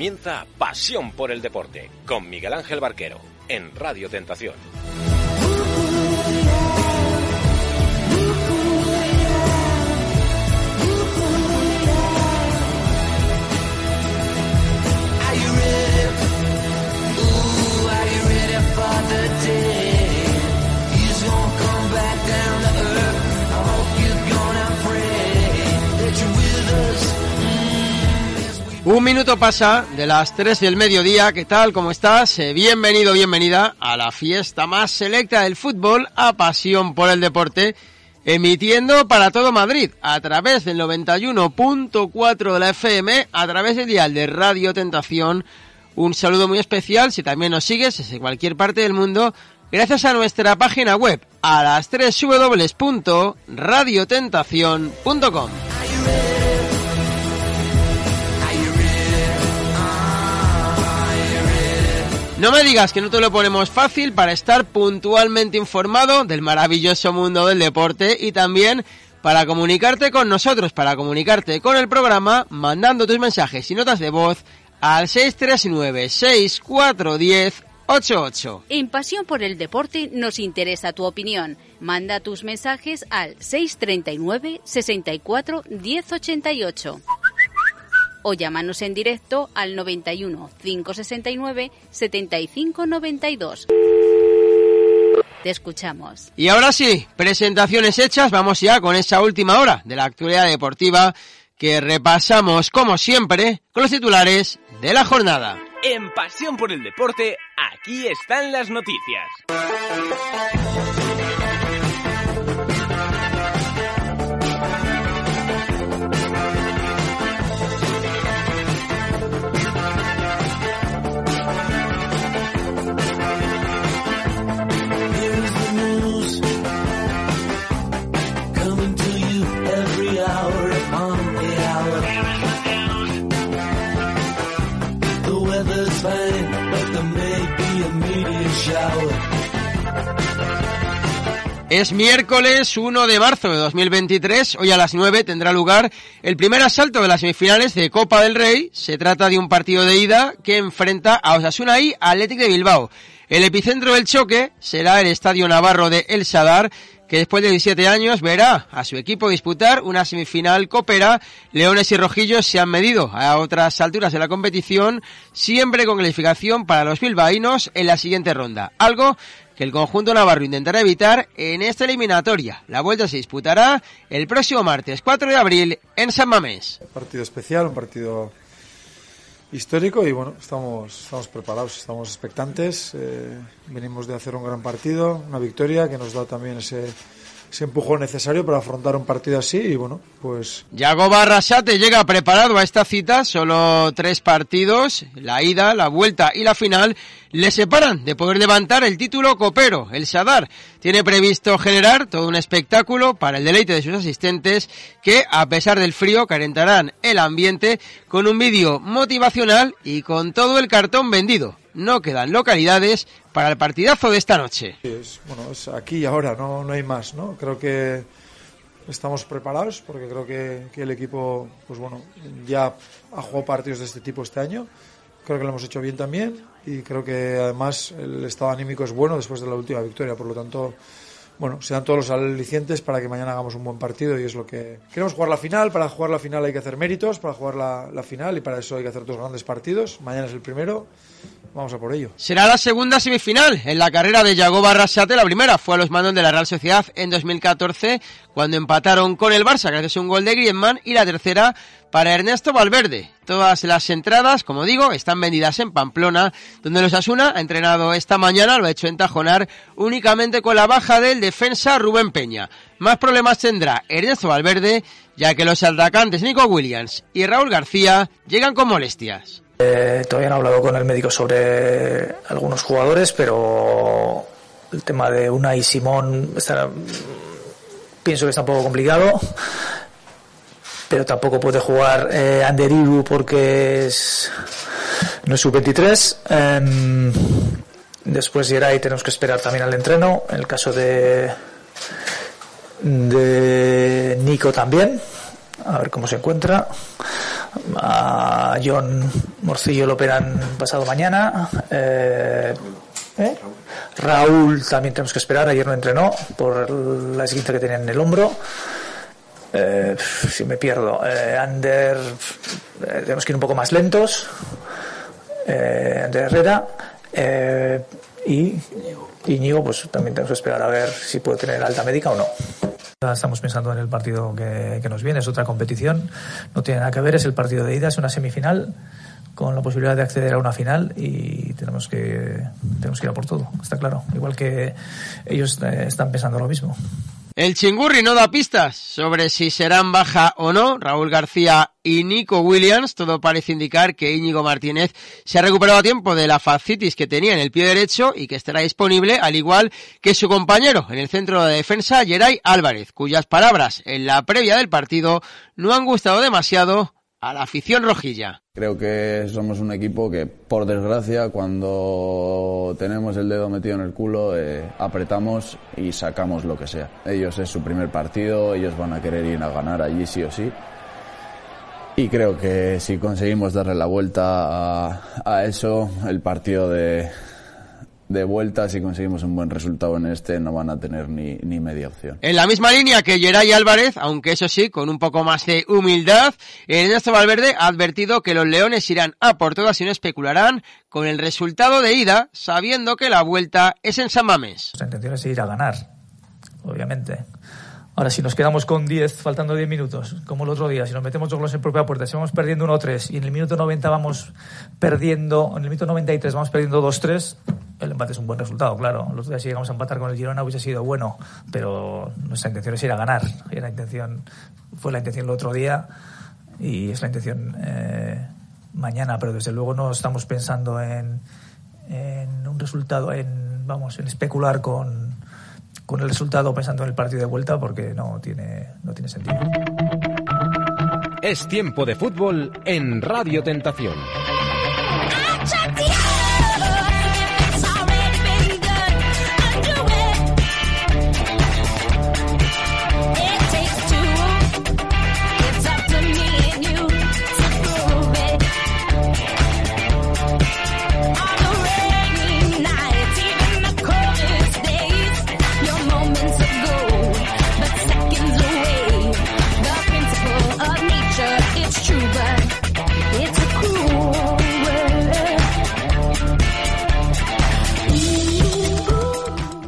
comienza Pasión por el Deporte con Miguel Ángel Barquero en Radio Tentación. Un minuto pasa de las 3 del mediodía. ¿Qué tal? ¿Cómo estás? Eh, bienvenido, bienvenida a la fiesta más selecta del fútbol, a pasión por el deporte, emitiendo para todo Madrid a través del 91.4 de la FM, a través del dial de Radio Tentación. Un saludo muy especial si también nos sigues desde cualquier parte del mundo, gracias a nuestra página web a las 3 www.radiotentación.com. No me digas que no te lo ponemos fácil para estar puntualmente informado del maravilloso mundo del deporte y también para comunicarte con nosotros, para comunicarte con el programa, mandando tus mensajes y notas de voz al 639-6410-88. En Pasión por el Deporte nos interesa tu opinión. Manda tus mensajes al 639 64 1088 o llámanos en directo al 91 569 75 92. Te escuchamos. Y ahora sí, presentaciones hechas, vamos ya con esa última hora de la actualidad deportiva que repasamos como siempre con los titulares de la jornada. En Pasión por el Deporte, aquí están las noticias. Es miércoles 1 de marzo de 2023. Hoy a las 9 tendrá lugar el primer asalto de las semifinales de Copa del Rey. Se trata de un partido de ida que enfrenta a Osasuna y Athletic de Bilbao. El epicentro del choque será el Estadio Navarro de El Sadar, que después de 17 años verá a su equipo disputar una semifinal copera. Leones y Rojillos se han medido a otras alturas de la competición, siempre con calificación para los bilbaínos en la siguiente ronda. Algo que el conjunto navarro intentará evitar en esta eliminatoria. La vuelta se disputará el próximo martes 4 de abril en San Mamés. Un partido especial, un partido histórico y bueno, estamos, estamos preparados, estamos expectantes. Eh, venimos de hacer un gran partido, una victoria que nos da también ese ese empujón necesario para afrontar un partido así y bueno, pues... Yago Barrasate llega preparado a esta cita, solo tres partidos, la ida, la vuelta y la final, le separan de poder levantar el título copero. El Sadar tiene previsto generar todo un espectáculo para el deleite de sus asistentes que, a pesar del frío, calentarán el ambiente con un vídeo motivacional y con todo el cartón vendido. No quedan localidades para el partidazo de esta noche. bueno, es aquí y ahora, no, no hay más, ¿no? Creo que estamos preparados porque creo que, que, el equipo, pues bueno, ya ha jugado partidos de este tipo este año. Creo que lo hemos hecho bien también y creo que además el estado anímico es bueno después de la última victoria. Por lo tanto, bueno, sean todos los alicientes para que mañana hagamos un buen partido y es lo que queremos jugar la final. Para jugar la final hay que hacer méritos, para jugar la, final y para eso hay que hacer dos grandes partidos. Mañana es el primero Vamos a por ello. Será la segunda semifinal en la carrera de Yago Barrasate. La primera fue a los mandos de la Real Sociedad en 2014, cuando empataron con el Barça gracias a un gol de Griezmann. Y la tercera para Ernesto Valverde. Todas las entradas, como digo, están vendidas en Pamplona, donde los Asuna ha entrenado esta mañana, lo ha hecho en Tajonar, únicamente con la baja del defensa Rubén Peña. Más problemas tendrá Ernesto Valverde, ya que los atacantes Nico Williams y Raúl García llegan con molestias. Eh, todavía no he hablado con el médico sobre algunos jugadores, pero el tema de Una y Simón pienso que está un poco complicado. Pero tampoco puede jugar eh, porque es, no es sub-23. Eh, después Geray tenemos que esperar también al entreno. En el caso de, de Nico también. A ver cómo se encuentra. A John Morcillo lo operan pasado mañana. Eh, ¿eh? Raúl también tenemos que esperar, ayer no entrenó por la esguince que tenía en el hombro. Eh, si me pierdo, eh, eh, tenemos que ir un poco más lentos. Eh, Ander Herrera. Eh, y Íñigo, pues también tenemos que esperar a ver si puede tener alta médica o no. Estamos pensando en el partido que, que nos viene, es otra competición, no tiene nada que ver, es el partido de ida, es una semifinal con la posibilidad de acceder a una final y tenemos que, tenemos que ir a por todo, está claro. Igual que ellos están pensando lo mismo. El chingurri no da pistas sobre si serán baja o no. Raúl García y Nico Williams. Todo parece indicar que Íñigo Martínez se ha recuperado a tiempo de la fascitis que tenía en el pie derecho y que estará disponible, al igual que su compañero en el centro de defensa, Geray Álvarez, cuyas palabras en la previa del partido no han gustado demasiado a la afición rojilla. Creo que somos un equipo que, por desgracia, cuando tenemos el dedo metido en el culo, eh, apretamos y sacamos lo que sea. Ellos es su primer partido, ellos van a querer ir a ganar allí sí o sí. Y creo que si conseguimos darle la vuelta a, a eso, el partido de, de vuelta, si conseguimos un buen resultado en este, no van a tener ni, ni media opción. En la misma línea que Geray Álvarez, aunque eso sí, con un poco más de humildad, Ernesto Valverde ha advertido que los leones irán a por todas y no especularán con el resultado de ida, sabiendo que la vuelta es en San Mamés. La intención es ir a ganar, obviamente. Ahora, si nos quedamos con 10, faltando 10 minutos, como el otro día, si nos metemos dos goles en propia puerta, si vamos perdiendo 1-3 y en el minuto 90 vamos perdiendo, en el minuto 93 vamos perdiendo 2-3, el empate es un buen resultado, claro. Los días si llegamos a empatar con el Girona hubiese sido bueno, pero nuestra intención es ir a ganar. Y la intención, fue la intención el otro día y es la intención eh, mañana, pero desde luego no estamos pensando en, en un resultado, en, vamos, en especular con, con el resultado pensando en el partido de vuelta porque no tiene, no tiene sentido. Es tiempo de fútbol en Radio Tentación.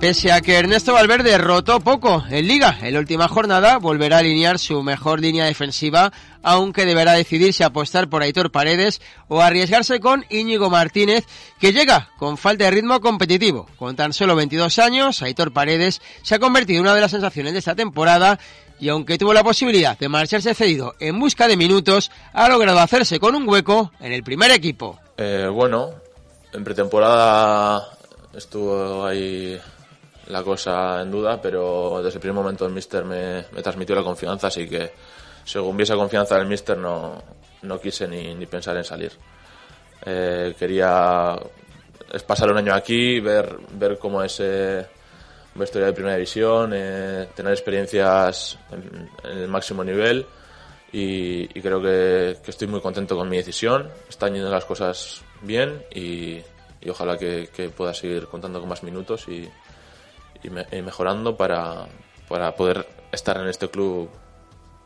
Pese a que Ernesto Valverde rotó poco en Liga en la última jornada, volverá a alinear su mejor línea defensiva, aunque deberá decidir si apostar por Aitor Paredes o arriesgarse con Íñigo Martínez, que llega con falta de ritmo competitivo. Con tan solo 22 años, Aitor Paredes se ha convertido en una de las sensaciones de esta temporada y aunque tuvo la posibilidad de marcharse cedido en busca de minutos, ha logrado hacerse con un hueco en el primer equipo. Eh, bueno, en pretemporada estuvo ahí la cosa en duda, pero desde el primer momento el Mister me, me transmitió la confianza, así que según vi esa confianza del Mister no, no quise ni, ni pensar en salir. Eh, quería pasar un año aquí, ver, ver cómo es eh, historia de primera división, eh, tener experiencias en, en, el máximo nivel y, y creo que, que, estoy muy contento con mi decisión. Están yendo las cosas bien y, y ojalá que, que pueda seguir contando con más minutos y, y mejorando para, para poder estar en este club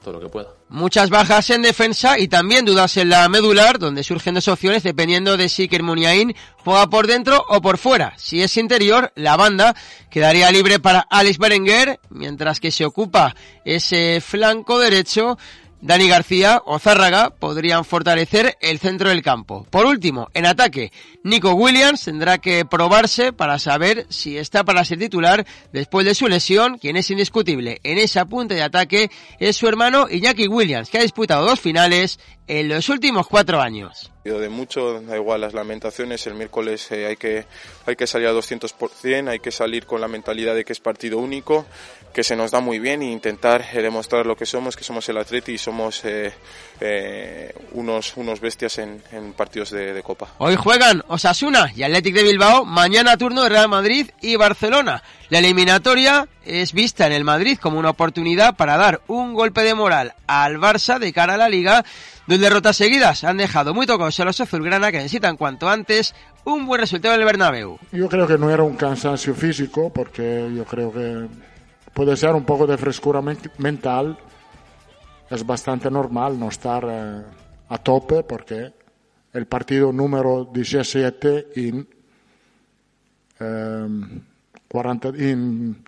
todo lo que pueda. Muchas bajas en defensa y también dudas en la medular, donde surgen dos opciones dependiendo de si Kermuniain juega por dentro o por fuera. Si es interior, la banda quedaría libre para Alex Berenguer, mientras que se ocupa ese flanco derecho Dani García o Zárraga podrían fortalecer el centro del campo. Por último, en ataque, Nico Williams tendrá que probarse para saber si está para ser titular después de su lesión. Quien es indiscutible en esa punta de ataque es su hermano Iñaki Williams, que ha disputado dos finales en los últimos cuatro años. De mucho, da igual las lamentaciones, el miércoles eh, hay, que, hay que salir a 200%, hay que salir con la mentalidad de que es partido único, que se nos da muy bien e intentar eh, demostrar lo que somos, que somos el Atleti y somos eh, eh, unos, unos bestias en, en partidos de, de, Copa. Hoy juegan Osasuna y Athletic de Bilbao, mañana turno de Real Madrid y Barcelona. La eliminatoria es vista en el Madrid como una oportunidad para dar un golpe de moral al Barça de cara a la Liga Dos derrotas seguidas han dejado muy tocados a los azulgrana que necesitan cuanto antes un buen resultado en el Bernabéu. Yo creo que no era un cansancio físico porque yo creo que puede ser un poco de frescura mental. Es bastante normal no estar eh, a tope porque el partido número 17 en, 40, en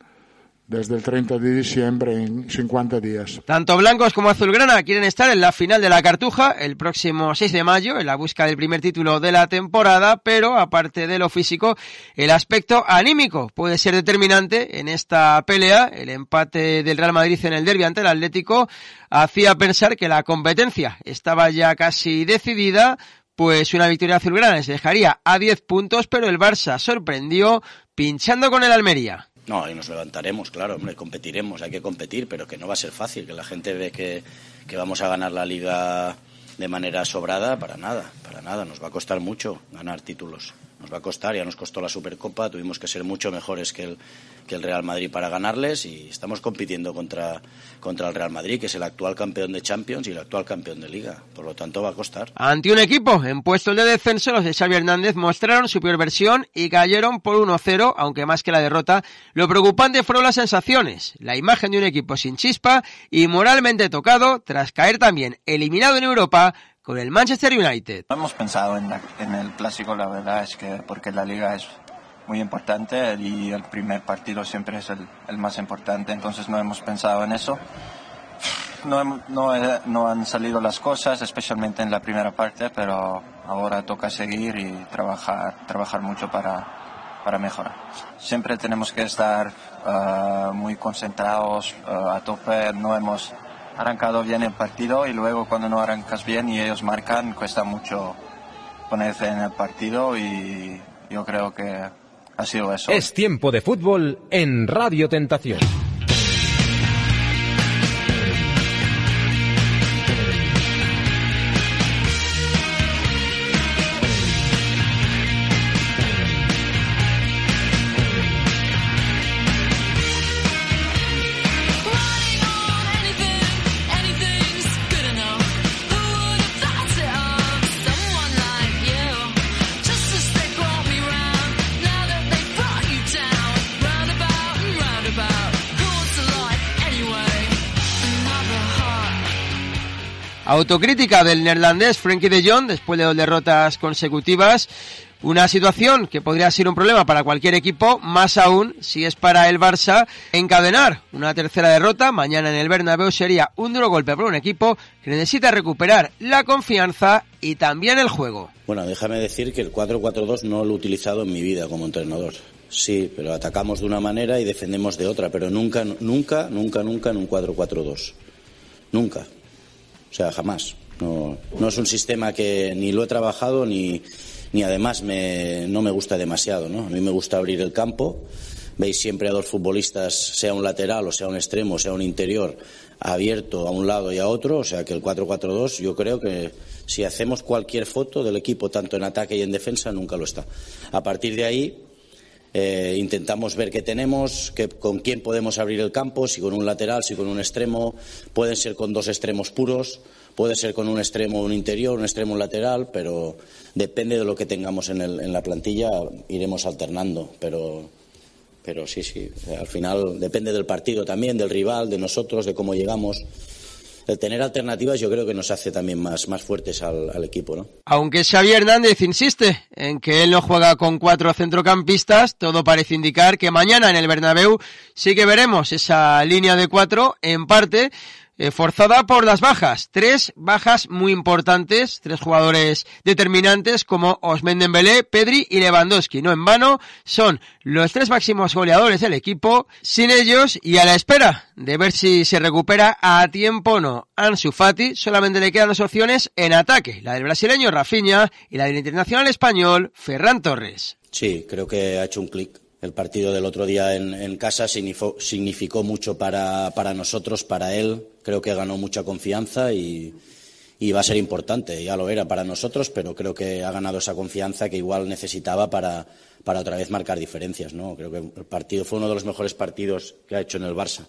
desde el 30 de diciembre en 50 días. Tanto blancos como azulgrana quieren estar en la final de la Cartuja el próximo 6 de mayo en la busca del primer título de la temporada, pero aparte de lo físico, el aspecto anímico puede ser determinante en esta pelea. El empate del Real Madrid en el derbi ante el Atlético hacía pensar que la competencia estaba ya casi decidida, pues una victoria azulgrana se dejaría a 10 puntos, pero el Barça sorprendió pinchando con el Almería. No, y nos levantaremos, claro, hombre, competiremos, hay que competir, pero que no va a ser fácil, que la gente ve que, que vamos a ganar la liga de manera sobrada, para nada, para nada, nos va a costar mucho ganar títulos nos va a costar, ya nos costó la Supercopa, tuvimos que ser mucho mejores que el, que el Real Madrid para ganarles y estamos compitiendo contra, contra el Real Madrid, que es el actual campeón de Champions y el actual campeón de Liga. Por lo tanto, va a costar. Ante un equipo en puestos de descenso, los de Xavi Hernández mostraron su peor versión y cayeron por 1-0, aunque más que la derrota, lo preocupante fueron las sensaciones, la imagen de un equipo sin chispa y moralmente tocado tras caer también eliminado en Europa con el Manchester United. No hemos pensado en, en, el clásico, la verdad es que porque la liga es muy importante y el primer partido siempre es el, el más importante, entonces no hemos pensado en eso. No, no, no, han salido las cosas, especialmente en la primera parte, pero ahora toca seguir y trabajar, trabajar mucho para, para mejorar. Siempre tenemos que estar uh, muy concentrados, uh, a tope, no hemos arrancado bien el partido y luego cuando no arrancas bien y ellos marcan, cuesta mucho ponerse en el partido y yo creo que ha sido eso. Es tiempo de fútbol en Radio Tentación. Autocrítica del neerlandés Frankie de Jong después de dos derrotas consecutivas. Una situación que podría ser un problema para cualquier equipo, más aún si es para el Barça encadenar una tercera derrota. Mañana en el Bernabéu sería un duro golpe para un equipo que necesita recuperar la confianza y también el juego. Bueno, déjame decir que el 4-4-2 no lo he utilizado en mi vida como entrenador. Sí, pero atacamos de una manera y defendemos de otra, pero nunca, nunca, nunca, nunca en un 4-4-2. Nunca. O sea, jamás. No, no es un sistema que ni lo he trabajado ni, ni además me, no me gusta demasiado. ¿no? A mí me gusta abrir el campo. Veis siempre a dos futbolistas, sea un lateral o sea un extremo, sea un interior, abierto a un lado y a otro. O sea que el 4-4-2 yo creo que si hacemos cualquier foto del equipo, tanto en ataque y en defensa, nunca lo está. A partir de ahí, eh, intentamos ver qué tenemos, que, con quién podemos abrir el campo, si con un lateral, si con un extremo, pueden ser con dos extremos puros, puede ser con un extremo un interior, un extremo lateral, pero depende de lo que tengamos en, el, en la plantilla, iremos alternando, pero, pero sí, sí, al final depende del partido también, del rival, de nosotros, de cómo llegamos el tener alternativas yo creo que nos hace también más, más fuertes al, al, equipo, ¿no? Aunque Xavi Hernández insiste en que él no juega con cuatro centrocampistas, todo parece indicar que mañana en el Bernabéu sí que veremos esa línea de cuatro en parte eh, forzada por las bajas. Tres bajas muy importantes, tres jugadores determinantes como Osmen Dembélé, Pedri y Lewandowski. No en vano, son los tres máximos goleadores del equipo. Sin ellos y a la espera de ver si se recupera a tiempo o no Ansu Fati, solamente le quedan dos opciones en ataque, la del brasileño Rafinha y la del internacional español Ferran Torres. Sí, creo que ha hecho un clic el partido del otro día en, casa significó, significó mucho para, nosotros, para él. Creo que ganó mucha confianza y, va a ser importante. Ya lo era para nosotros, pero creo que ha ganado esa confianza que igual necesitaba para, para otra vez marcar diferencias. ¿no? Creo que el partido fue uno de los mejores partidos que ha hecho en el Barça.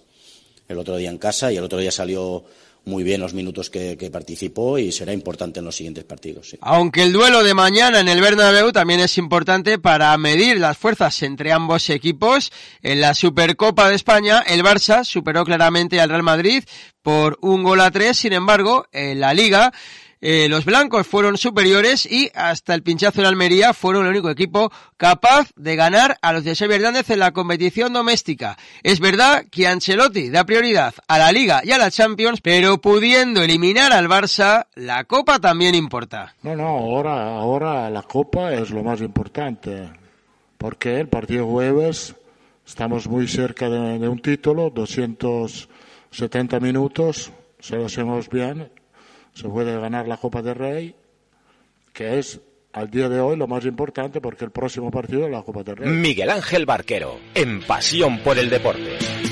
El otro día en casa y el otro día salió muy bien los minutos que, que, participó y será importante en los siguientes partidos. Aunque el duelo de mañana en el Bernabéu también es importante para medir las fuerzas entre ambos equipos. En la Supercopa de España, el Barça superó claramente al Real Madrid por un gol a tres. Sin embargo, en la Liga, eh, los blancos fueron superiores y hasta el pinchazo en Almería fueron el único equipo capaz de ganar a los de Xavi Hernández en la competición doméstica. Es verdad que Ancelotti da prioridad a la Liga y a la Champions, pero pudiendo eliminar al Barça, la Copa también importa. No, no, ahora, ahora la Copa es lo más importante, porque el partido jueves estamos muy cerca de, de un título, 270 minutos, se lo hacemos bien se puede ganar la Copa del Rey, que es al día de hoy lo más importante porque el próximo partido es la Copa del Rey. Miguel Ángel Barquero, en Pasión por el Deporte.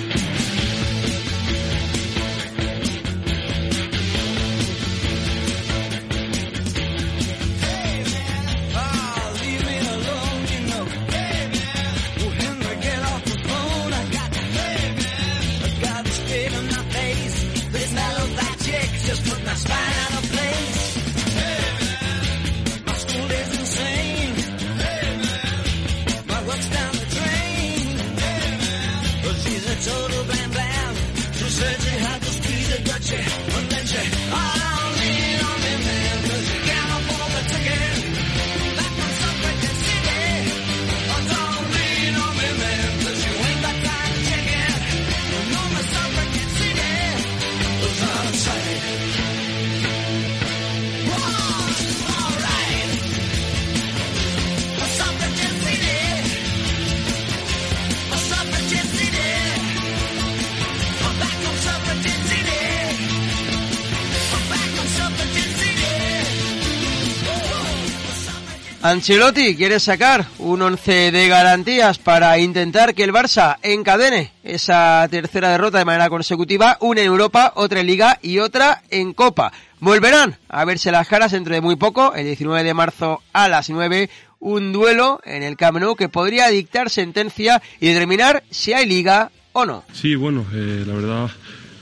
Ancelotti quiere sacar un once de garantías para intentar que el Barça encadene esa tercera derrota de manera consecutiva, una en Europa, otra en Liga y otra en Copa. Volverán a verse las caras dentro de muy poco, el 19 de marzo a las 9, un duelo en el Camp Nou que podría dictar sentencia y determinar si hay Liga o no. Sí, bueno, eh, la verdad,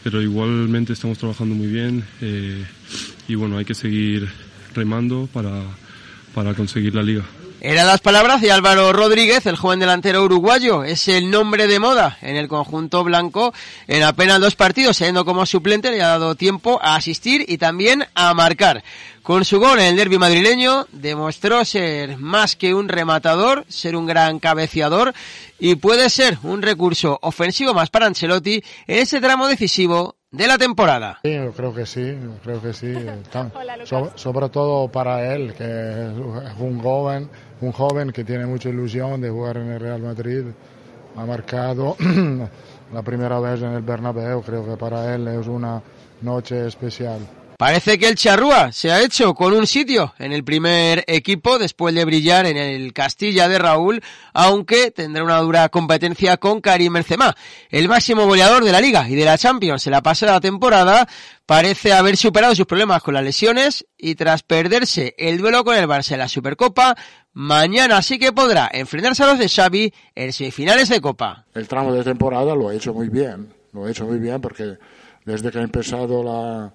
pero igualmente estamos trabajando muy bien eh, y bueno, hay que seguir remando para para conseguir la liga. Eran las palabras de Álvaro Rodríguez, el joven delantero uruguayo. Es el nombre de moda en el conjunto blanco. En apenas dos partidos, siendo como suplente, le ha dado tiempo a asistir y también a marcar. Con su gol en el derby madrileño, demostró ser más que un rematador, ser un gran cabeceador y puede ser un recurso ofensivo más para Ancelotti en ese tramo decisivo de la temporada. Sí, yo creo que sí, creo que sí. Tan, so, sobre todo para él, que es un joven, un joven que tiene mucha ilusión de jugar en el Real Madrid. Ha marcado la primera vez en el Bernabéu, creo que para él es una noche especial. Parece que el Charrúa se ha hecho con un sitio en el primer equipo después de brillar en el Castilla de Raúl, aunque tendrá una dura competencia con Karim Benzema. El máximo goleador de la Liga y de la Champions en la pasada temporada parece haber superado sus problemas con las lesiones y tras perderse el duelo con el Barça en la Supercopa, mañana sí que podrá enfrentarse a los de Xavi en semifinales de Copa. El tramo de temporada lo ha hecho muy bien, lo ha hecho muy bien porque desde que ha empezado la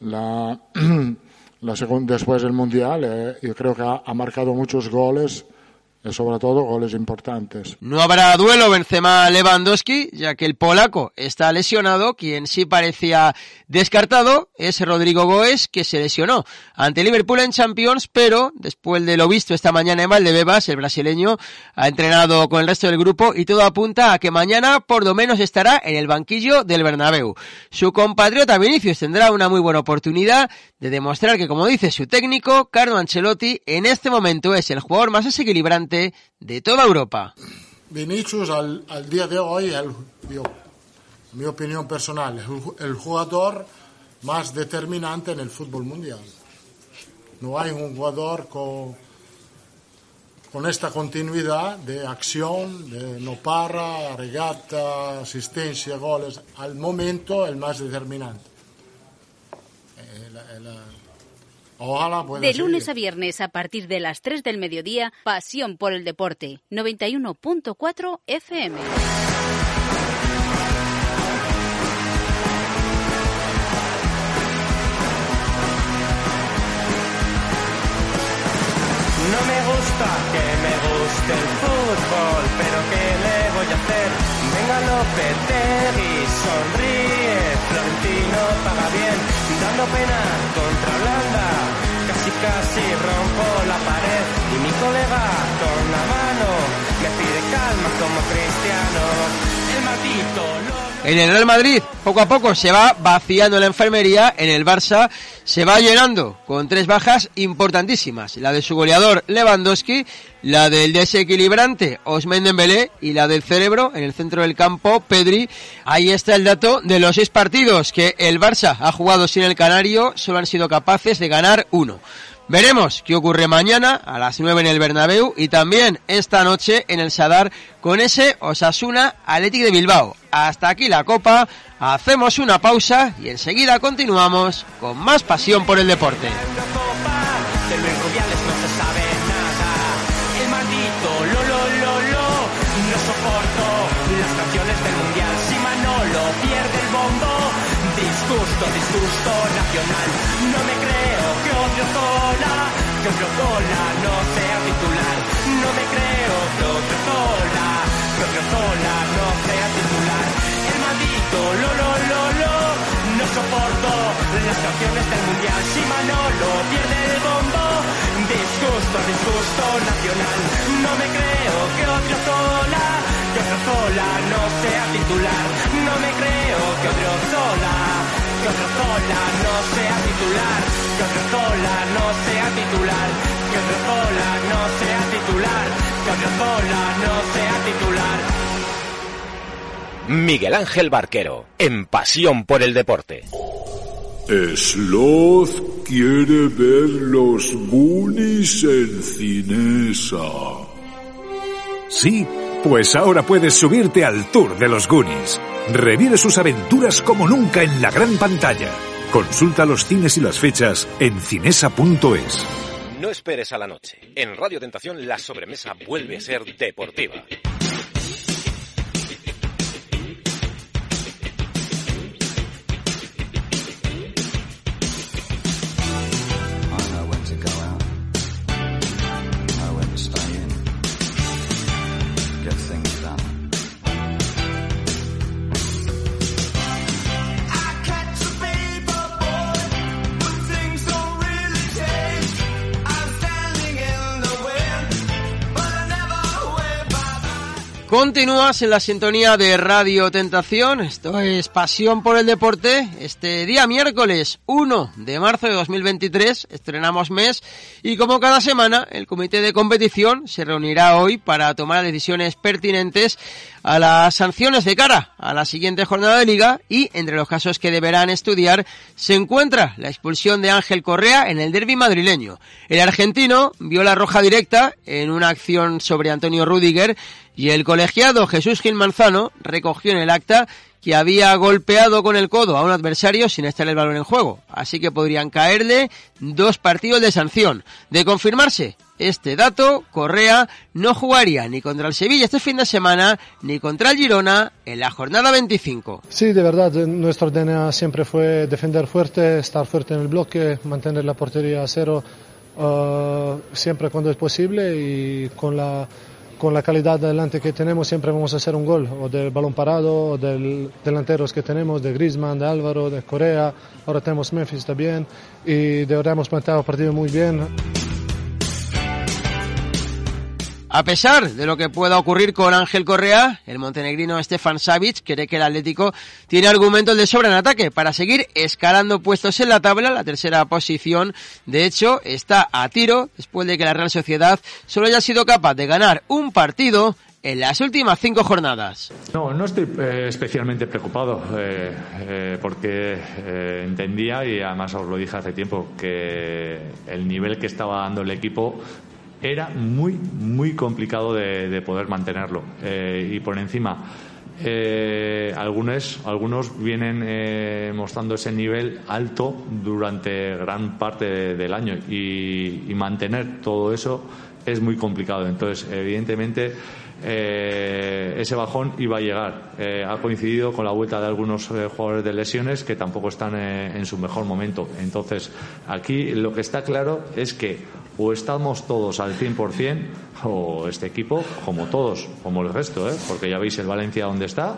la, la segunda, después del Mundial, eh, yo creo que ha, ha, marcado muchos goles sobre todo goles importantes. No habrá duelo Benzema-Lewandowski, ya que el polaco está lesionado. Quien sí parecía descartado es Rodrigo Goes, que se lesionó ante Liverpool en Champions, pero después de lo visto esta mañana en Valdebebas, el brasileño ha entrenado con el resto del grupo y todo apunta a que mañana por lo menos estará en el banquillo del Bernabéu. Su compatriota Vinicius tendrá una muy buena oportunidad de demostrar que, como dice su técnico, Carlo Ancelotti, en este momento es el jugador más desequilibrante de toda Europa. Vinicius al, día de hoy, el, yo, mi opinión personal, es el jugador más determinante en el fútbol mundial. No hay un jugador con, con esta continuidad de acción, de no para, regata, asistencia, goles, al momento el más determinante. El, el, de lunes a viernes a partir de las 3 del mediodía, Pasión por el Deporte, 91.4 FM. No me gusta que me guste el fútbol, pero ¿qué le voy a hacer? Venga Lopetegui, sonríe, Florentino paga bien pena contra Holanda, casi casi rompo la pared y mi colega con la mano me pide calma como cristiano, el maldito lo En el Real Madrid, poco a poco se va vaciando la enfermería, en el Barça se va llenando con tres bajas importantísimas, la de su goleador Lewandowski, la del desequilibrante Osmen Dembélé y la del cerebro en el centro del campo Pedri. Ahí está el dato de los seis partidos que el Barça ha jugado sin el Canario, solo han sido capaces de ganar uno. Veremos qué ocurre mañana a las 9 en el Bernabéu y también esta noche en el Sadar con ese Osasuna Athletic de Bilbao. Hasta aquí la copa, hacemos una pausa y enseguida continuamos con más pasión por el deporte. disgusto, disgusto nacional. No me creo que que Odriozola no sea titular. No me creo que Odriozola no sea titular. El maldito lo lo lo lo no soporto las canciones del mundial. Si Manolo pierde el bombo, disgusto, disgusto nacional. No me creo que Odriozola, que Odriozola no sea titular. No me creo que Odriozola, que Odriozola no sea titular. Que Odriozola no sea titular. Que Odriozola no sea titular. Que Odriozola no sea titular. Miguel Ángel Barquero, en Pasión por el Deporte. Sloth quiere ver los Goonies en Cinesa. Sí, pues ahora puedes subirte al Tour de los Goonies. Revive sus aventuras como nunca en la gran pantalla. Consulta los cines y las fechas en cinesa.es. No esperes a la noche. En Radio Tentación la sobremesa vuelve a ser deportiva. Continúas en la sintonía de Radio Tentación. Esto es Pasión por el Deporte. Este día miércoles 1 de marzo de 2023 estrenamos mes y como cada semana el comité de competición se reunirá hoy para tomar decisiones pertinentes a las sanciones de cara a la siguiente jornada de liga y entre los casos que deberán estudiar se encuentra la expulsión de Ángel Correa en el derby madrileño. El argentino vio la roja directa en una acción sobre Antonio Rudiger y el colegiado Jesús Gil Manzano recogió en el acta que había golpeado con el codo a un adversario sin estar el balón en juego. Así que podrían caerle dos partidos de sanción. De confirmarse este dato, Correa no jugaría ni contra el Sevilla este fin de semana ni contra el Girona en la jornada 25. Sí, de verdad, eh, nuestro DNA siempre fue defender fuerte, estar fuerte en el bloque, mantener la portería a cero eh, siempre cuando es posible y con la, con la calidad delante que tenemos siempre vamos a hacer un gol, o del balón parado, o del delanteros que tenemos, de Griezmann, de Álvaro, de Corea, ahora tenemos Memphis también y de verdad hemos planteado partido muy bien. A pesar de lo que pueda ocurrir con Ángel Correa, el montenegrino Stefan Savic cree que el Atlético tiene argumentos de sobra en ataque para seguir escalando puestos en la tabla. La tercera posición, de hecho, está a tiro después de que la Real Sociedad solo haya sido capaz de ganar un partido en las últimas cinco jornadas. No, no estoy eh, especialmente preocupado eh, eh, porque entendía y además os lo dije hace tiempo que el nivel que estaba dando el equipo era muy, muy complicado de, de poder mantenerlo. Eh, y por encima, eh, algunos, algunos vienen eh, mostrando ese nivel alto durante gran parte de- del año y mantener todo eso es muy complicado. Entonces, evidentemente, eh, ese bajón iba a llegar. Eh, ha coincidido con la vuelta de algunos eh, jugadores de lesiones que tampoco están eh, en su mejor momento. Entonces, aquí lo que está claro es que o estamos todos al 100% o este equipo, como todos, como el resto, ¿eh? porque ya veis el Valencia donde está,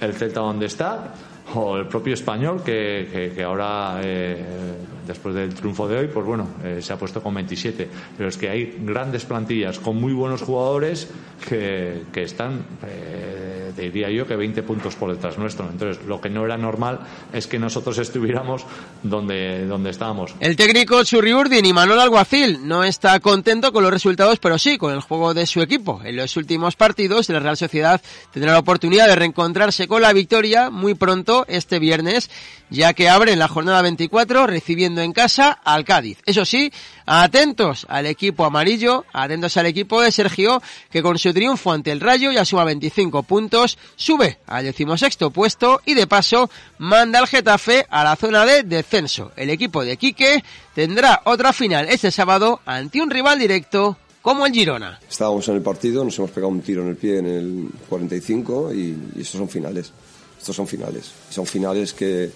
el Celta donde está, o el propio español que, ahora, eh, después del triunfo de hoy, pues bueno, eh, se ha puesto con 27. Pero es que hay grandes plantillas con muy buenos jugadores que, que están, eh, diría yo, que 20 puntos por detrás nuestro. Entonces, lo que no era normal es que nosotros estuviéramos donde, donde estábamos. El técnico Churri Urdin y Manuel Alguacil no está contento con los resultados, pero sí con el juego de su equipo. En los últimos partidos, la Real Sociedad tendrá la oportunidad de reencontrarse con la victoria muy pronto este viernes, ya que abren la jornada 24 recibiendo en casa al Cádiz. Eso sí, atentos al equipo amarillo, atentos al equipo de Sergio, que con su triunfo ante el Rayo ya suma 25 puntos, sube al decimosexto puesto y de paso manda al Getafe a la zona de descenso. El equipo de Quique tendrá otra final este sábado ante un rival directo como el Girona. Estábamos en el partido, nos hemos pegado un tiro en el pie en el 45 y, y estos son finales. Estos son finales. Son finales que,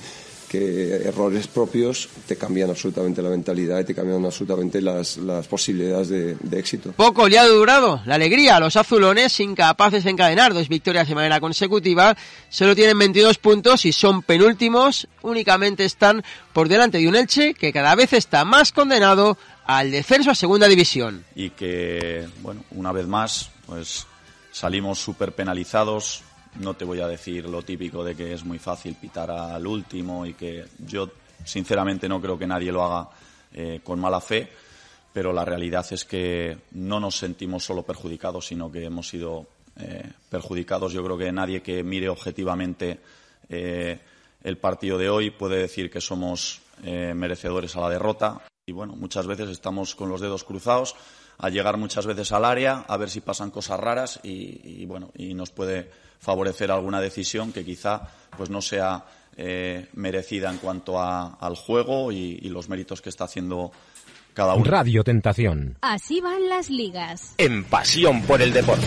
que errores propios te cambian absolutamente la mentalidad y te cambian absolutamente las, las posibilidades de, de éxito. Poco le ha durado la alegría a los azulones, incapaces de encadenar dos victorias de manera consecutiva. Solo tienen 22 puntos y son penúltimos. Únicamente están por delante de un Elche que cada vez está más condenado al descenso a segunda división. y que, bueno, una vez más, pues salimos súper penalizados. No te voy a decir lo típico de que es muy fácil pitar al último y que yo, sinceramente, no creo que nadie lo haga eh, con mala fe, pero la realidad es que no nos sentimos solo perjudicados, sino que hemos sido eh, perjudicados. Yo creo que nadie que mire objetivamente eh, el partido de hoy puede decir que somos merecedores a la derrota. Y bueno, muchas veces estamos con los dedos cruzados a llegar muchas veces al área a ver si pasan cosas raras y, y, bueno y nos puede favorecer alguna decisión que quizá pues no sea eh, merecida en cuanto a- al juego y, y los méritos que está haciendo cada uno. Radio Tentación. Así van las ligas. En Pasión por el Deporte.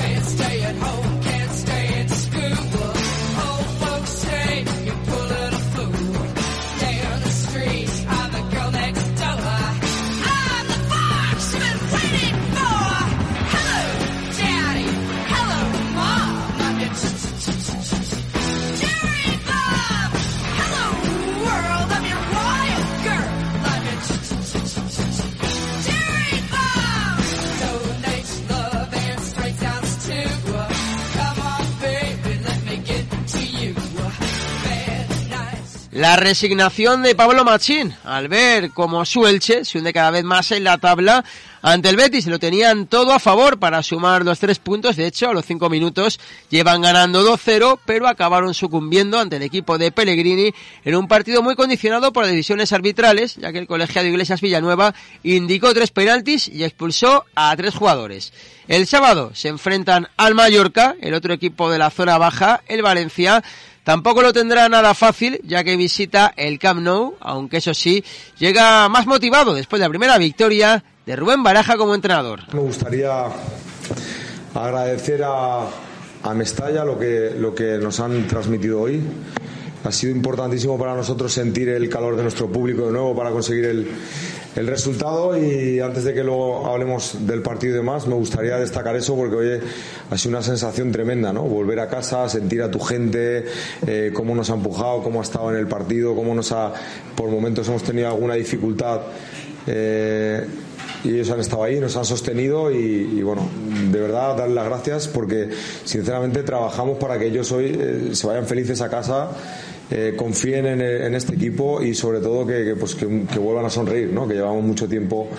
La resignación de Pablo Machín al ver cómo su Elche se hunde cada vez más en la tabla ante el Betis. Lo tenían todo a favor para sumar los tres puntos. De hecho, a los cinco minutos llevan ganando 2-0, pero acabaron sucumbiendo ante el equipo de Pellegrini en un partido muy condicionado por decisiones arbitrales, ya que el colegiado Iglesias Villanueva indicó tres penaltis y expulsó a tres jugadores. El sábado se enfrentan al Mallorca, el otro equipo de la zona baja, el Valencia, Tampoco lo tendrá nada fácil, ya que visita el Camp Nou, aunque eso sí, llega más motivado después de la primera victoria de Rubén Baraja como entrenador. Me gustaría agradecer a, Mestalla lo que, lo que nos han transmitido hoy. Ha sido importantísimo para nosotros sentir el calor de nuestro público de nuevo para conseguir el, el resultado y antes de que luego hablemos del partido y demás, me gustaría destacar eso porque oye, ha sido una sensación tremenda, ¿no? Volver a casa, sentir a tu gente, eh, cómo nos ha empujado, cómo ha estado en el partido, cómo nos ha, por momentos hemos tenido alguna dificultad. eh, y ellos han estado ahí, nos han sostenido y, y, bueno, de verdad darles las gracias porque sinceramente trabajamos para que ellos hoy eh, se vayan felices a casa, eh, confíen en, en este equipo y sobre todo que, que, pues, que vuelvan a sonreír, ¿no? que llevamos mucho tiempo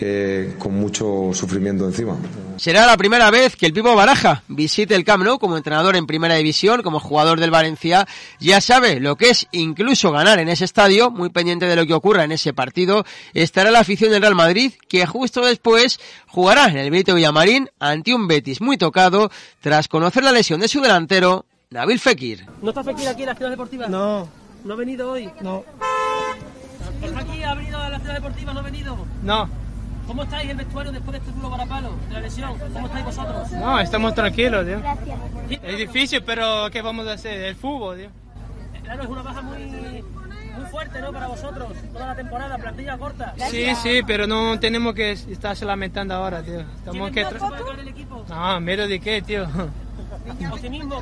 eh, con mucho sufrimiento encima. Será la primera vez que el Pipo Baraja visite el Camp Nou como entrenador en primera división, como jugador del Valencia. Ya sabe lo que es incluso ganar en ese estadio, muy pendiente de lo que ocurra en ese partido. Estará la afición del Real Madrid, que justo después jugará en el Benito Villamarín ante un Betis muy tocado tras conocer la lesión de su delantero, Nabil Fekir. ¿No está Fekir aquí en la ciudad deportiva? No. ¿No ha venido hoy? No. ¿Está aquí? ¿Ha venido a la ciudad deportiva? ¿No ha venido? No. ¿Cómo estáis el vestuario después de este duro varapalo, de la lesión? ¿Cómo estáis vosotros? No, estamos tranquilos, tío. Es difícil, pero ¿qué vamos a hacer? El fútbol, tío. Claro, es una baja muy, muy fuerte, ¿no? Para vosotros, toda la temporada, plantilla corta. Sí, sí, pero no tenemos que estarse lamentando ahora, tío. Estamos que... ¿Quién tra- puede ganar el equipo? No, miedo de qué, tío.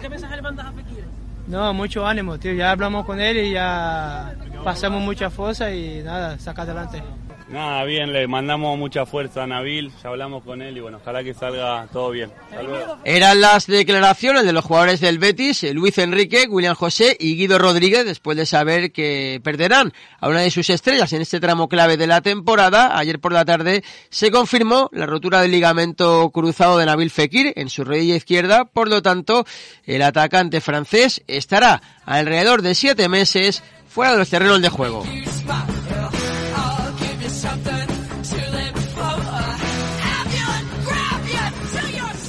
¿Qué mensaje le mandas a Fekir? No, mucho ánimo, tío. Ya hablamos con él y ya pasamos mucha fuerza y nada, saca adelante. Nada, bien, le mandamos mucha fuerza a Nabil, ya hablamos con él y bueno, ojalá que salga todo bien. Eran las declaraciones de los jugadores del Betis, Luis Enrique, William José y Guido Rodríguez, después de saber que perderán a una de sus estrellas en este tramo clave de la temporada. Ayer por la tarde se confirmó la rotura del ligamento cruzado de Nabil Fekir en su rodilla izquierda, por lo tanto, el atacante francés estará alrededor de siete meses fuera de los terrenos de juego.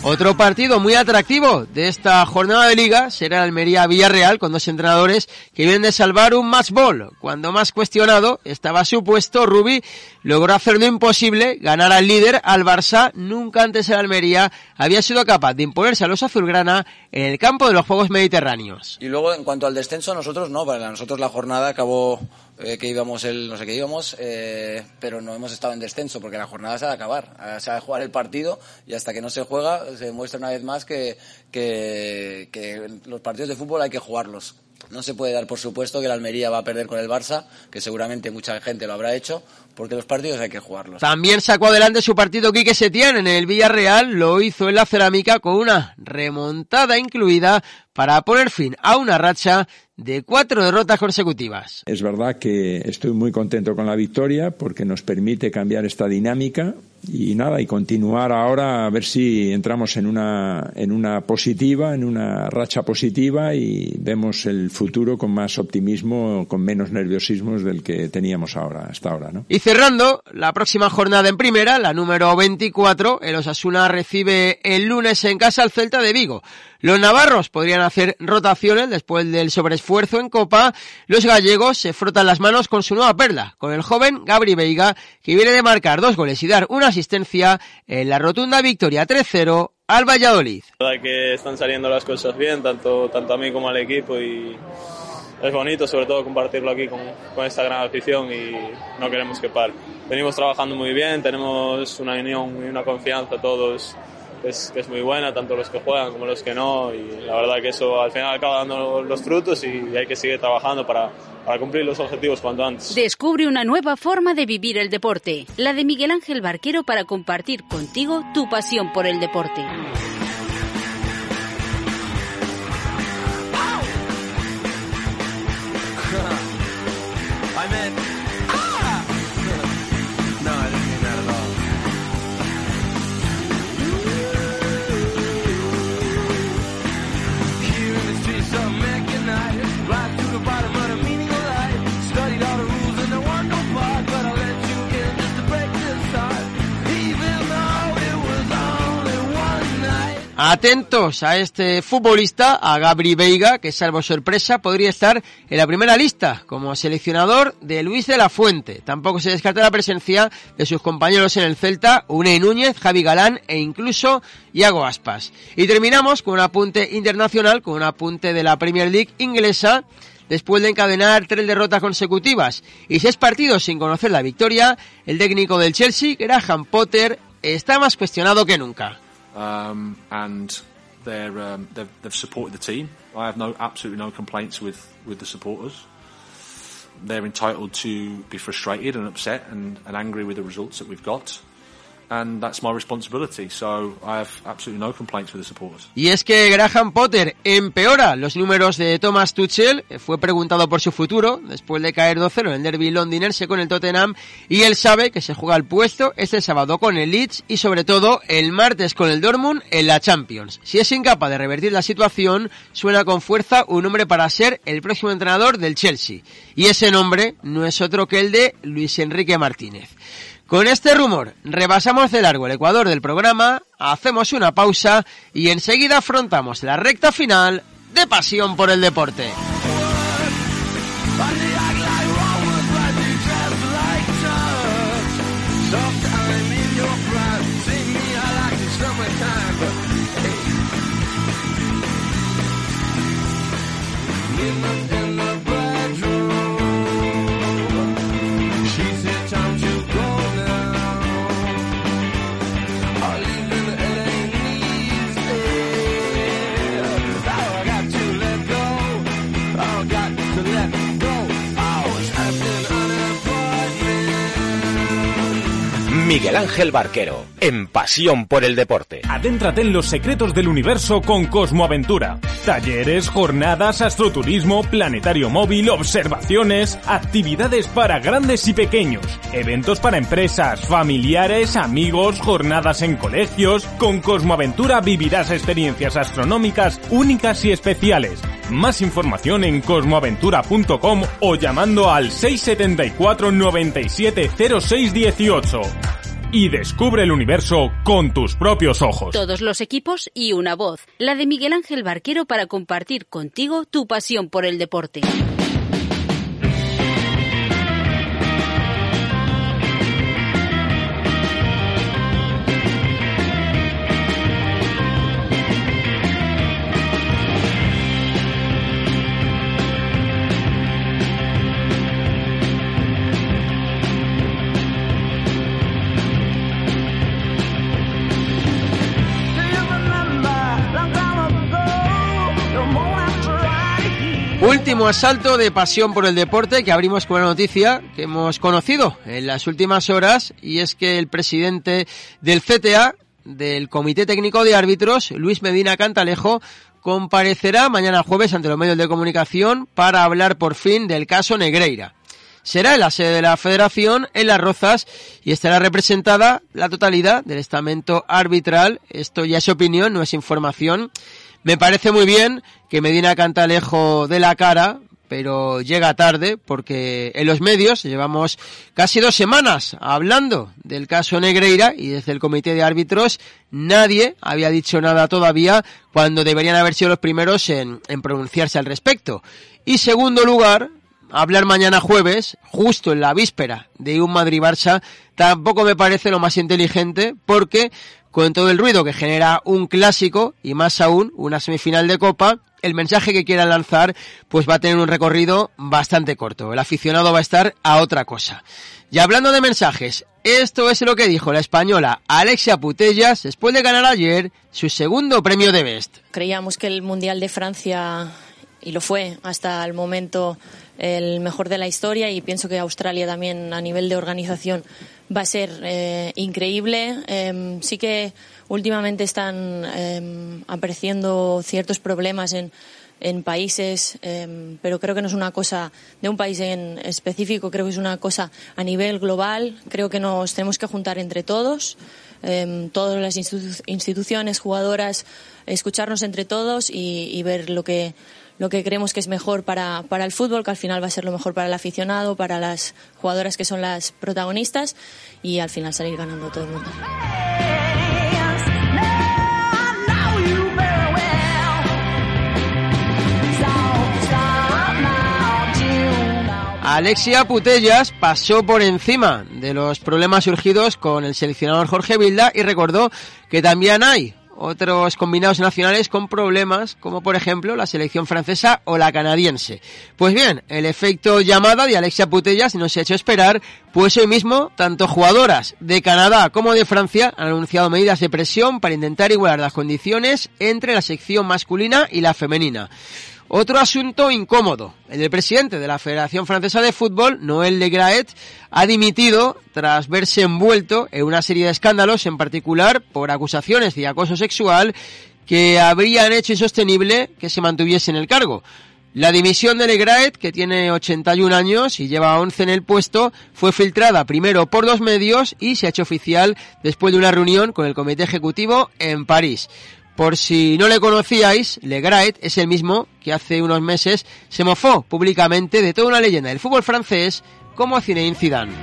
Otro partido muy atractivo de esta jornada de liga será Almería Villarreal con dos entrenadores que vienen de salvar un match ball. Cuando más cuestionado estaba su puesto, Rubi logró hacer lo imposible, ganar al líder, al Barça. Nunca antes el Almería había sido capaz de imponerse a los azulgrana en el campo de los Juegos Mediterráneos. Y luego, en cuanto al descenso, nosotros no, para nosotros la jornada acabó eh, que íbamos el, no sé qué íbamos, eh, pero no hemos estado en descenso porque la jornada se ha de acabar, eh, se ha de jugar el partido y hasta que no se juega se demuestra una vez más que, que, que los partidos de fútbol hay que jugarlos. No se puede dar por supuesto que la Almería va a perder con el Barça, que seguramente mucha gente lo habrá hecho, porque los partidos hay que jugarlos. También sacó adelante su partido Quique Setién en el Villarreal, lo hizo en la cerámica con una remontada incluida para poner fin a una racha de cuatro derrotas consecutivas. Es verdad que estoy muy contento con la victoria porque nos permite cambiar esta dinámica y nada, y continuar ahora a ver si entramos en una, en una positiva, en una racha positiva y vemos el futuro con más optimismo, con menos nerviosismos del que teníamos ahora, hasta ahora, ¿no? Y cerrando, la próxima jornada en primera, la número 24, el Osasuna recibe el lunes en casa al Celta de Vigo. Los navarros podrían hacer rotaciones después del sobreesfuerzo en Copa. Los gallegos se frotan las manos con su nueva perla, con el joven Gabri Veiga, que viene de marcar dos goles y dar una asistencia en la rotunda victoria 3-0 al Valladolid. La verdad que están saliendo las cosas bien, tanto, tanto a mí como al equipo y es bonito sobre todo compartirlo aquí con, con esta gran afición y no queremos que pare. Venimos trabajando muy bien, tenemos una unión y una confianza todos es, que es muy buena, tanto los que juegan como los que no y la verdad que eso al final acaba dando los frutos y hay que seguir trabajando para, para cumplir los objetivos cuanto antes. Descubre una nueva forma de vivir el deporte, la de Miguel Ángel Barquero para compartir contigo tu pasión por el deporte. Atentos a este futbolista, a Gabri Veiga, que salvo sorpresa podría estar en la primera lista como seleccionador de Luis de la Fuente. Tampoco se descarta la presencia de sus compañeros en el Celta, Unai Núñez, Javi Galán e incluso Iago Aspas. Y terminamos con un apunte internacional, con un apunte de la Premier League inglesa. Después de encadenar tres derrotas consecutivas y seis partidos sin conocer la victoria, el técnico del Chelsea, Graham Potter, está más cuestionado que nunca. Um, and they're, um, they've, they've supported the team. I have no absolutely no complaints with, with the supporters. They're entitled to be frustrated and upset and, and angry with the results that we've got. And that's my responsibility. So I have absolutely no complaints the supporters. Y es que Graham Potter empeora los números de Thomas Tuchel, fue preguntado por su futuro después de caer 2-0 en el derby londinense con el Tottenham y él sabe que se juega el puesto este sábado con el Leeds y sobre todo el martes con el Dortmund en la Champions. Si es incapaz de revertir la situación, suena con fuerza un nombre para ser el próximo entrenador del Chelsea. Y ese nombre no es otro que el de Luis Enrique Martínez. Con este rumor rebasamos de largo el ecuador del programa, hacemos una pausa y enseguida afrontamos la recta final de Pasión por el Deporte. Miguel Ángel Barquero, en Pasión por el Deporte. Adéntrate en los secretos del universo con Cosmoaventura. Talleres, jornadas, astroturismo, planetario móvil, observaciones, actividades para grandes y pequeños, eventos para empresas, familiares, amigos, jornadas en colegios. Con Cosmoaventura vivirás experiencias astronómicas únicas y especiales. Más información en cosmoaventura.com o llamando al 674 97 06 18 y descubre el universo con tus propios ojos. Todos los equipos y una voz, la de Miguel Ángel Barquero para compartir contigo tu pasión por el deporte. Último asalto de pasión por el deporte que abrimos con una noticia que hemos conocido en las últimas horas y es que el presidente del CTA, del Comité Técnico de Árbitros, Luis Medina Cantalejo, comparecerá mañana jueves ante los medios de comunicación para hablar por fin del caso Negreira. Será en la sede de la Federación, en Las Rozas, y estará representada la totalidad del estamento arbitral. Esto ya es opinión, no es información. Me parece muy bien que Medina Cantalejo de la cara, pero llega tarde porque en los medios llevamos casi dos semanas hablando del caso Negreira y desde el comité de árbitros nadie había dicho nada todavía cuando deberían haber sido los primeros en, en pronunciarse al respecto. Y segundo lugar, hablar mañana jueves, justo en la víspera de un Madrid-Barça, tampoco me parece lo más inteligente porque con todo el ruido que genera un clásico y más aún una semifinal de Copa, el mensaje que quieran lanzar pues va a tener un recorrido bastante corto. El aficionado va a estar a otra cosa. Y hablando de mensajes, esto es lo que dijo la española Alexia Putellas después de ganar ayer su segundo premio de Best. Creíamos que el Mundial de Francia, y lo fue hasta el momento, el mejor de la historia y pienso que Australia también a nivel de organización va a ser eh, increíble. Eh, sí que últimamente están eh, apareciendo ciertos problemas en, en países, eh, pero creo que no es una cosa de un país en específico, creo que es una cosa a nivel global. Creo que nos tenemos que juntar entre todos, eh, todas las institu- instituciones, jugadoras, escucharnos entre todos y ver lo que lo que creemos que es mejor para, para el fútbol, que al final va a ser lo mejor para el aficionado, para las jugadoras que son las protagonistas y al final salir ganando todo el mundo. Alexia Putellas pasó por encima de los problemas surgidos con el seleccionador Jorge Vilda y recordó que también hay otros combinados nacionales con problemas, como por ejemplo la selección francesa o la canadiense. Pues bien, el efecto llamada de Alexia Putellas no se ha hecho esperar, pues hoy mismo tanto jugadoras de Canadá como de Francia han anunciado medidas de presión para intentar igualar las condiciones entre la sección masculina y la femenina. Otro asunto incómodo. El presidente de la Federación Francesa de Fútbol, Noël Le Graet, ha dimitido tras verse envuelto en una serie de escándalos, en particular por acusaciones de acoso sexual que habrían hecho insostenible que se mantuviese en el cargo. La dimisión de Le Graet, que tiene 81 años y lleva 11 en el puesto, fue filtrada primero por los medios y se ha hecho oficial después de una reunión con el Comité Ejecutivo en París. Por si no le conocíais, Le Graet es el mismo que hace unos meses se mofó públicamente de toda una leyenda del fútbol francés como Zinedine Zidane.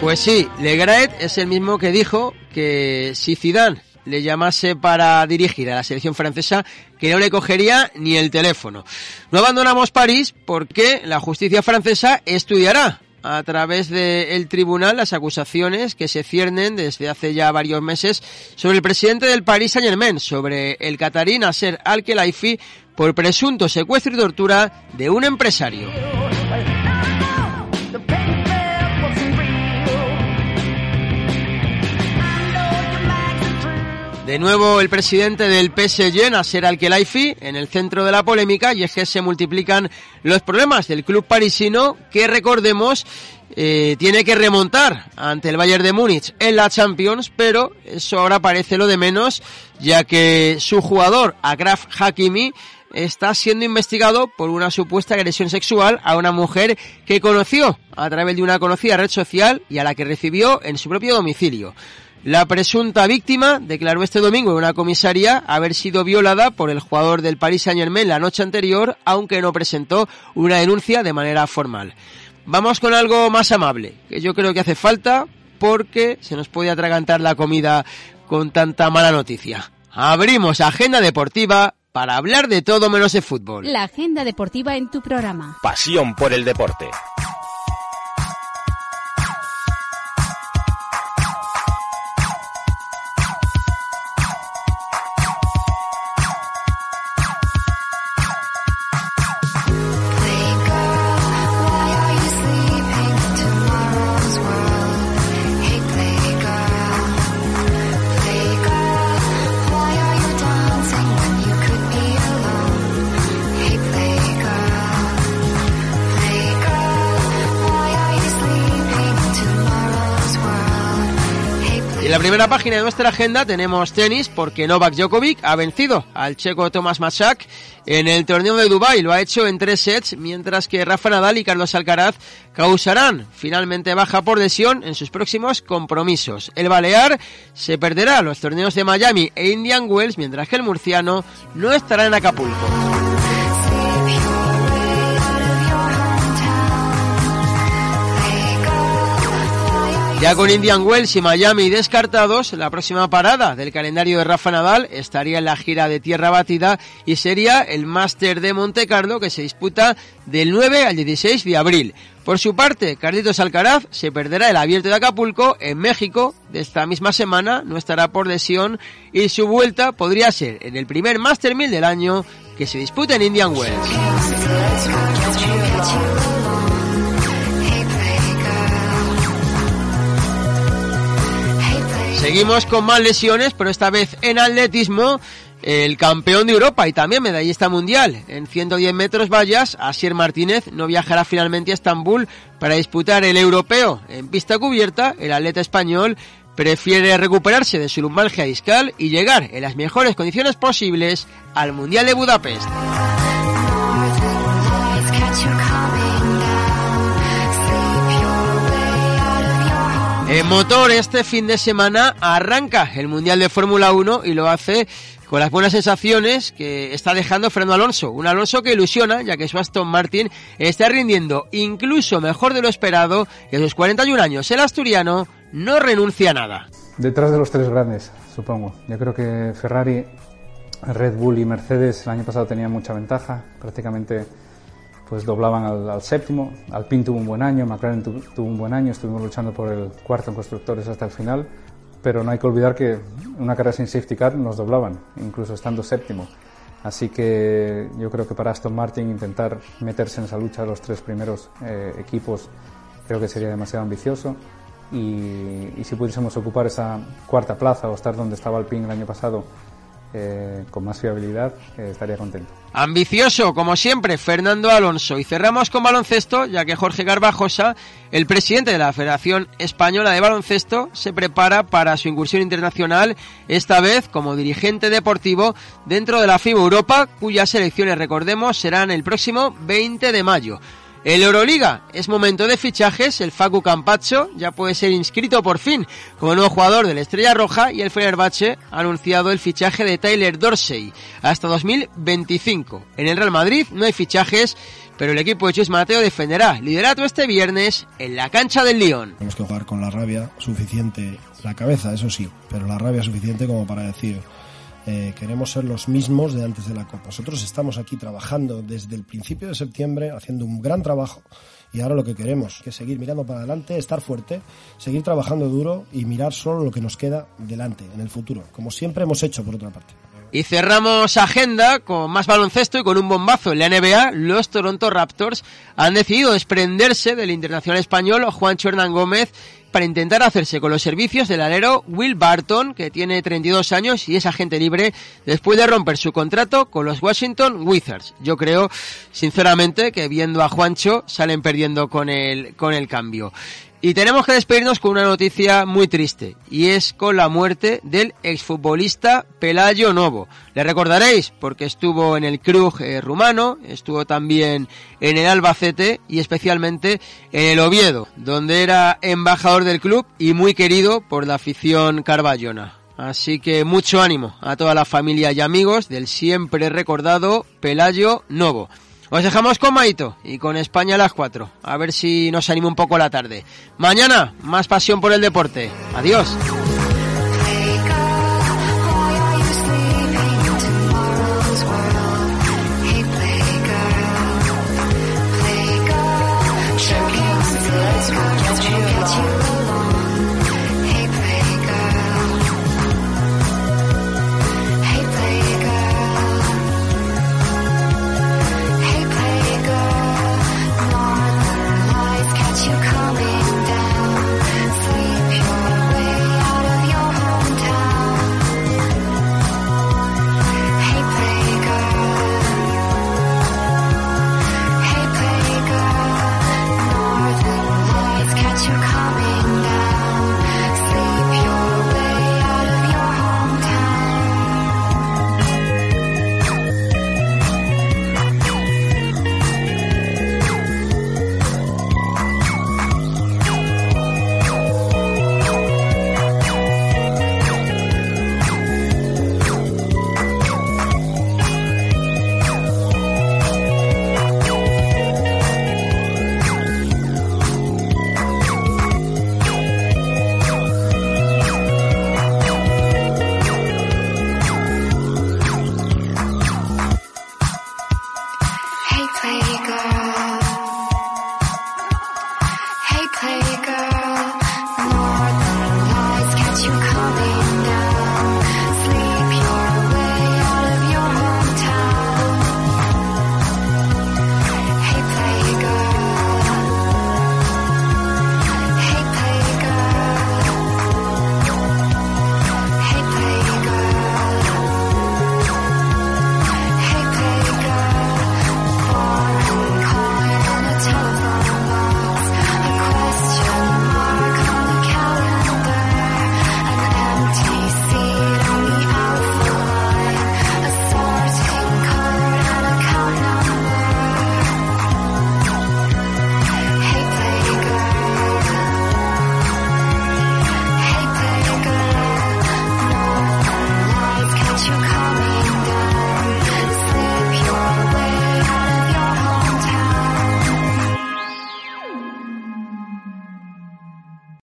Pues sí, Le Graet es el mismo que dijo que si Zidane le llamase para dirigir a la selección francesa, que no le cogería ni el teléfono. No abandonamos París porque la justicia francesa estudiará a través del tribunal las acusaciones que se ciernen desde hace ya varios meses sobre el presidente del Paris Saint Germain, sobre el catarí Nasser Al-Khelaifi por presunto secuestro y tortura de un empresario. De nuevo el presidente del PSG, Nasser Al-Khelaifi, en el centro de la polémica y es que se multiplican los problemas del club parisino que recordemos eh, tiene que remontar ante el Bayern de Múnich en la Champions, pero eso ahora parece lo de menos, ya que su jugador, Agraf Hakimi, está siendo investigado por una supuesta agresión sexual a una mujer que conoció a través de una conocida red social y a la que recibió en su propio domicilio. La presunta víctima declaró este domingo en una comisaría haber sido violada por el jugador del Paris Saint-Germain la noche anterior, aunque no presentó una denuncia de manera formal. Vamos con algo más amable, que yo creo que hace falta porque se nos puede atragantar la comida con tanta mala noticia. Abrimos agenda deportiva para hablar de todo menos de fútbol. La agenda deportiva en tu programa. Pasión por el deporte. Primera página de nuestra agenda tenemos tenis porque Novak Djokovic ha vencido al checo Tomás Machak en el torneo de Dubai. Lo ha hecho en tres sets, mientras que Rafa Nadal y Carlos Alcaraz causarán finalmente baja por lesión en sus próximos compromisos. El Balear se perderá los torneos de Miami e Indian Wells, mientras que el murciano no estará en Acapulco. Ya con Indian Wells y Miami descartados, la próxima parada del calendario de Rafa Nadal estaría en la gira de tierra batida y sería el Master de Monte Carlo que se disputa del 9 al 16 de abril. Por su parte, Carlitos Alcaraz se perderá el abierto de Acapulco en México de esta misma semana, no estará por lesión y su vuelta podría ser en el primer Master 1000 del año que se disputa en Indian Wells. Seguimos con más lesiones, pero esta vez en atletismo. El campeón de Europa y también medallista mundial en 110 metros vallas, Asier Martínez, no viajará finalmente a Estambul para disputar el europeo en pista cubierta. El atleta español prefiere recuperarse de su lumbalgia discal y llegar en las mejores condiciones posibles al Mundial de Budapest. En motor, este fin de semana arranca el Mundial de Fórmula 1 y lo hace con las buenas sensaciones que está dejando Fernando Alonso. Un Alonso que ilusiona, ya que su Aston Martin está rindiendo incluso mejor de lo esperado y a sus 41 años el asturiano no renuncia a nada. Detrás de los tres grandes, supongo. Yo creo que Ferrari, Red Bull y Mercedes el año pasado tenían mucha ventaja. Prácticamente pues doblaban al, al séptimo. Alpine tuvo un buen año, McLaren tu, tuvo un buen año, estuvimos luchando por el cuarto en constructores hasta el final, pero no hay que olvidar que una carrera sin safety car nos doblaban, incluso estando séptimo. Así que yo creo que para Aston Martin intentar meterse en esa lucha de los tres primeros eh, equipos creo que sería demasiado ambicioso. Y, y, si pudiésemos ocupar esa cuarta plaza o estar donde estaba Alpine el año pasado eh, con más fiabilidad, eh, estaría contento. Ambicioso, como siempre, Fernando Alonso. Y cerramos con baloncesto, ya que Jorge Garbajosa, el presidente de la Federación Española de Baloncesto, se prepara para su incursión internacional, esta vez como dirigente deportivo dentro de la FIBA Europa, cuyas elecciones, recordemos, serán el próximo 20 de mayo. El Euroliga es momento de fichajes. El Facu Campazzo ya puede ser inscrito por fin como nuevo jugador de la Estrella Roja y el Fenerbahce ha anunciado el fichaje de Tyler Dorsey hasta 2025. En el Real Madrid no hay fichajes, pero el equipo de Chus Mateo defenderá liderato este viernes en la cancha del Lyon. Tenemos que jugar con la rabia suficiente, la cabeza, eso sí, pero la rabia suficiente como para decir eh, queremos ser los mismos de antes de la Copa. Nosotros estamos aquí trabajando desde el principio de septiembre, haciendo un gran trabajo y ahora lo que queremos es seguir mirando para adelante, estar fuerte, seguir trabajando duro y mirar solo lo que nos queda delante, en el futuro, como siempre hemos hecho por otra parte. Y cerramos agenda con más baloncesto y con un bombazo en la NBA. Los Toronto Raptors han decidido desprenderse del internacional español Juancho Hernán Gómez, para intentar hacerse con los servicios del alero Will Barton, que tiene 32 años y es agente libre después de romper su contrato con los Washington Wizards. Yo creo, sinceramente, que viendo a Juancho salen perdiendo con el, con el cambio. Y tenemos que despedirnos con una noticia muy triste, y es con la muerte del exfutbolista Pelayo Novo. Le recordaréis, porque estuvo en el Krug eh, rumano, estuvo también en el Albacete y especialmente en el Oviedo, donde era embajador del club y muy querido por la afición carballona. Así que mucho ánimo a toda la familia y amigos del siempre recordado Pelayo Novo. Os dejamos con Maito y con España a las 4. A ver si nos anima un poco la tarde. Mañana, más pasión por el deporte. Adiós.